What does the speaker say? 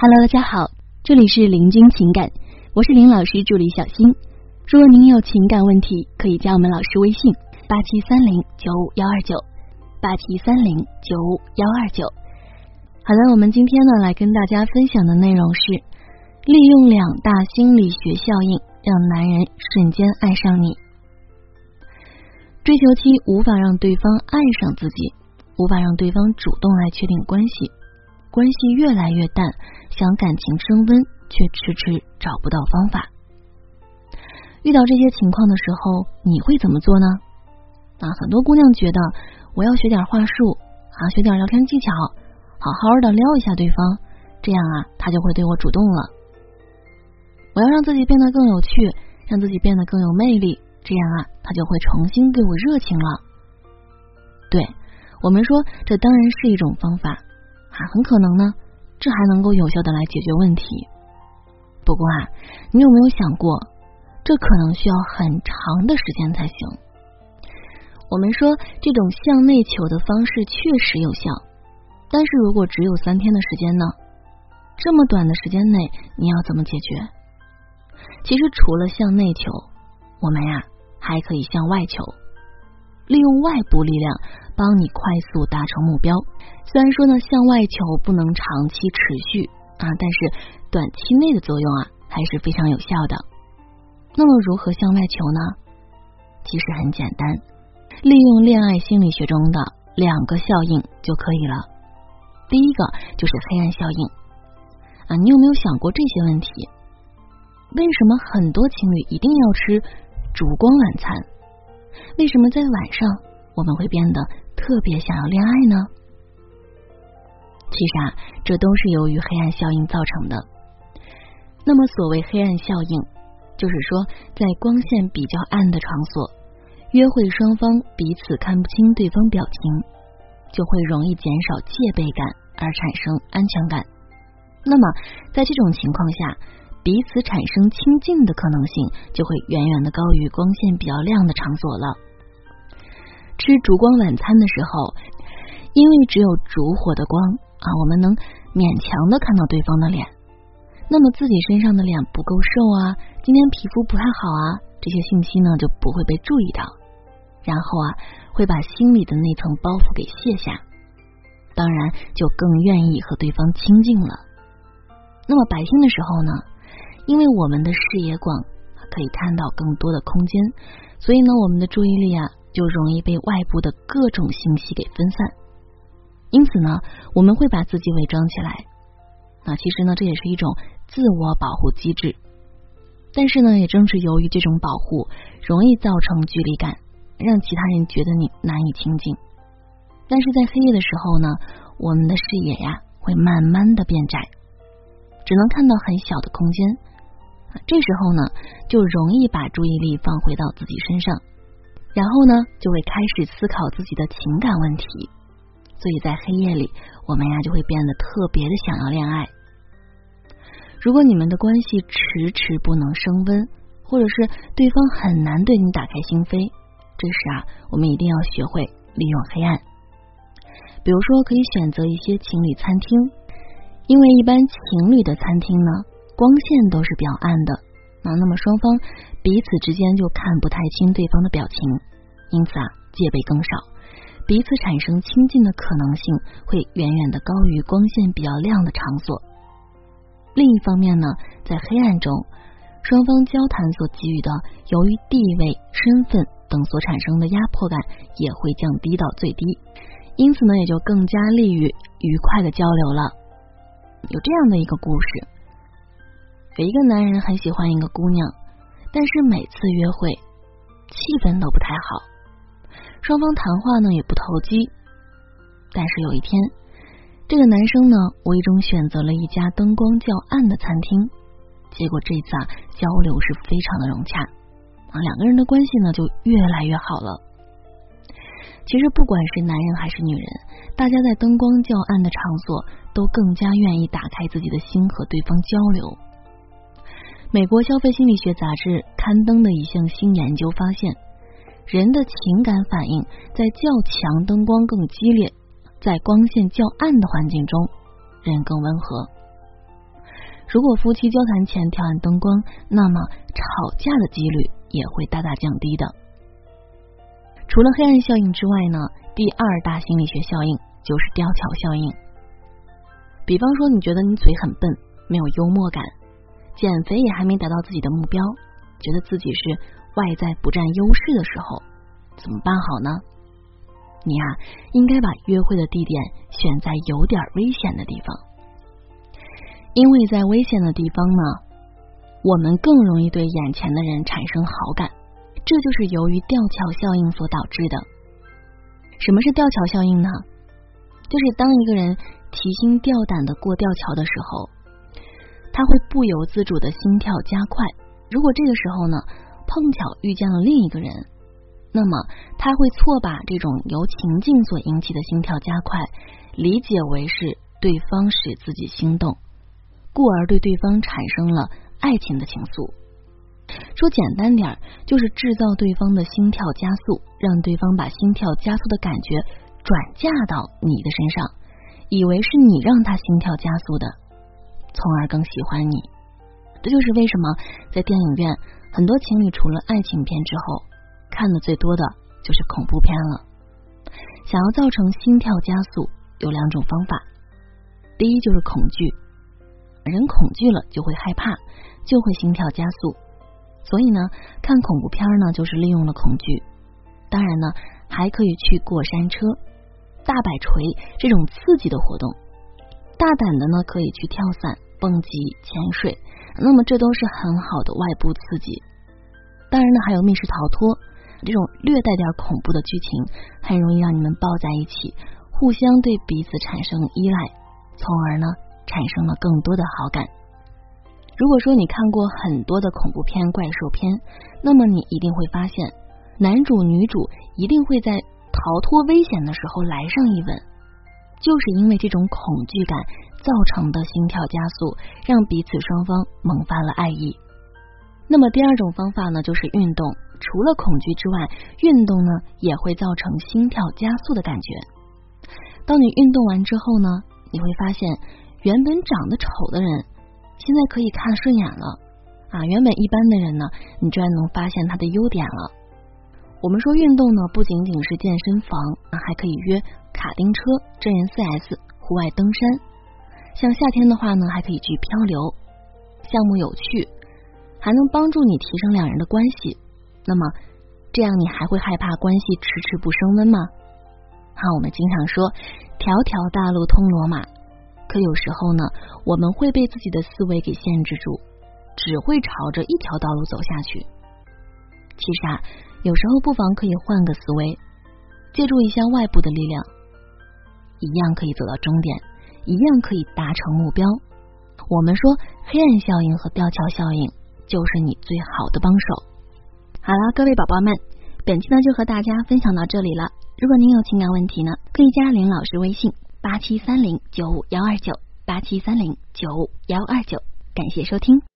Hello，大家好，这里是林君情感，我是林老师助理小新。如果您有情感问题，可以加我们老师微信八七三零九五幺二九八七三零九五幺二九。好的，我们今天呢来跟大家分享的内容是利用两大心理学效应，让男人瞬间爱上你。追求期无法让对方爱上自己，无法让对方主动来确定关系。关系越来越淡，想感情升温却迟迟找不到方法。遇到这些情况的时候，你会怎么做呢？啊，很多姑娘觉得我要学点话术啊，学点聊天技巧，好好的撩一下对方，这样啊，他就会对我主动了。我要让自己变得更有趣，让自己变得更有魅力，这样啊，他就会重新对我热情了。对我们说，这当然是一种方法。啊，很可能呢，这还能够有效的来解决问题。不过啊，你有没有想过，这可能需要很长的时间才行？我们说这种向内求的方式确实有效，但是如果只有三天的时间呢？这么短的时间内，你要怎么解决？其实除了向内求，我们呀还可以向外求，利用外部力量帮你快速达成目标。虽然说呢，向外求不能长期持续啊，但是短期内的作用啊还是非常有效的。那么如何向外求呢？其实很简单，利用恋爱心理学中的两个效应就可以了。第一个就是黑暗效应啊，你有没有想过这些问题？为什么很多情侣一定要吃烛光晚餐？为什么在晚上我们会变得特别想要恋爱呢？其实啊，这都是由于黑暗效应造成的。那么，所谓黑暗效应，就是说，在光线比较暗的场所，约会双方彼此看不清对方表情，就会容易减少戒备感，而产生安全感。那么，在这种情况下，彼此产生亲近的可能性就会远远的高于光线比较亮的场所了。吃烛光晚餐的时候，因为只有烛火的光。啊，我们能勉强的看到对方的脸，那么自己身上的脸不够瘦啊，今天皮肤不太好啊，这些信息呢就不会被注意到，然后啊会把心里的那层包袱给卸下，当然就更愿意和对方亲近了。那么白天的时候呢，因为我们的视野广，可以看到更多的空间，所以呢我们的注意力啊就容易被外部的各种信息给分散。因此呢，我们会把自己伪装起来。那其实呢，这也是一种自我保护机制。但是呢，也正是由于这种保护，容易造成距离感，让其他人觉得你难以亲近。但是在黑夜的时候呢，我们的视野呀会慢慢的变窄，只能看到很小的空间。这时候呢，就容易把注意力放回到自己身上，然后呢，就会开始思考自己的情感问题。所以在黑夜里，我们呀就会变得特别的想要恋爱。如果你们的关系迟迟不能升温，或者是对方很难对你打开心扉，这时啊，我们一定要学会利用黑暗。比如说，可以选择一些情侣餐厅，因为一般情侣的餐厅呢，光线都是比较暗的那么双方彼此之间就看不太清对方的表情，因此啊，戒备更少。彼此产生亲近的可能性会远远的高于光线比较亮的场所。另一方面呢，在黑暗中，双方交谈所给予的由于地位、身份等所产生的压迫感也会降低到最低，因此呢，也就更加利于愉快的交流了。有这样的一个故事：有一个男人很喜欢一个姑娘，但是每次约会气氛都不太好。双方谈话呢也不投机，但是有一天，这个男生呢无意中选择了一家灯光较暗的餐厅，结果这次啊交流是非常的融洽啊，两个人的关系呢就越来越好了。其实不管是男人还是女人，大家在灯光较暗的场所都更加愿意打开自己的心和对方交流。美国消费心理学杂志刊登的一项新研究发现。人的情感反应在较强灯光更激烈，在光线较暗的环境中，人更温和。如果夫妻交谈前调暗灯光，那么吵架的几率也会大大降低的。除了黑暗效应之外呢，第二大心理学效应就是吊桥效应。比方说，你觉得你嘴很笨，没有幽默感，减肥也还没达到自己的目标，觉得自己是外在不占优势的时候，怎么办好呢？你呀，应该把约会的地点选在有点危险的地方。因为在危险的地方呢，我们更容易对眼前的人产生好感，这就是由于吊桥效应所导致的。什么是吊桥效应呢？就是当一个人提心吊胆的过吊桥的时候，他会不由自主的心跳加快。如果这个时候呢，碰巧遇见了另一个人，那么他会错把这种由情境所引起的心跳加快理解为是对方使自己心动。故而对对方产生了爱情的情愫。说简单点儿，就是制造对方的心跳加速，让对方把心跳加速的感觉转嫁到你的身上，以为是你让他心跳加速的，从而更喜欢你。这就是为什么在电影院，很多情侣除了爱情片之后，看的最多的就是恐怖片了。想要造成心跳加速，有两种方法，第一就是恐惧。人恐惧了就会害怕，就会心跳加速。所以呢，看恐怖片呢，就是利用了恐惧。当然呢，还可以去过山车、大摆锤这种刺激的活动。大胆的呢，可以去跳伞、蹦极、潜水。那么这都是很好的外部刺激。当然呢，还有密室逃脱这种略带点恐怖的剧情，很容易让你们抱在一起，互相对彼此产生依赖，从而呢。产生了更多的好感。如果说你看过很多的恐怖片、怪兽片，那么你一定会发现，男主女主一定会在逃脱危险的时候来上一吻，就是因为这种恐惧感造成的心跳加速，让彼此双方萌发了爱意。那么第二种方法呢，就是运动。除了恐惧之外，运动呢也会造成心跳加速的感觉。当你运动完之后呢，你会发现。原本长得丑的人，现在可以看顺眼了啊！原本一般的人呢，你居然能发现他的优点了。我们说运动呢，不仅仅是健身房啊，还可以约卡丁车、真人 CS、户外登山。像夏天的话呢，还可以去漂流，项目有趣，还能帮助你提升两人的关系。那么这样你还会害怕关系迟迟不升温吗？好，我们经常说条条大路通罗马。可有时候呢，我们会被自己的思维给限制住，只会朝着一条道路走下去。其实啊，有时候不妨可以换个思维，借助一下外部的力量，一样可以走到终点，一样可以达成目标。我们说黑暗效应和吊桥效应就是你最好的帮手。好了，各位宝宝们，本期呢就和大家分享到这里了。如果您有情感问题呢，可以加林老师微信。八七三零九五幺二九，八七三零九五幺二九，感谢收听。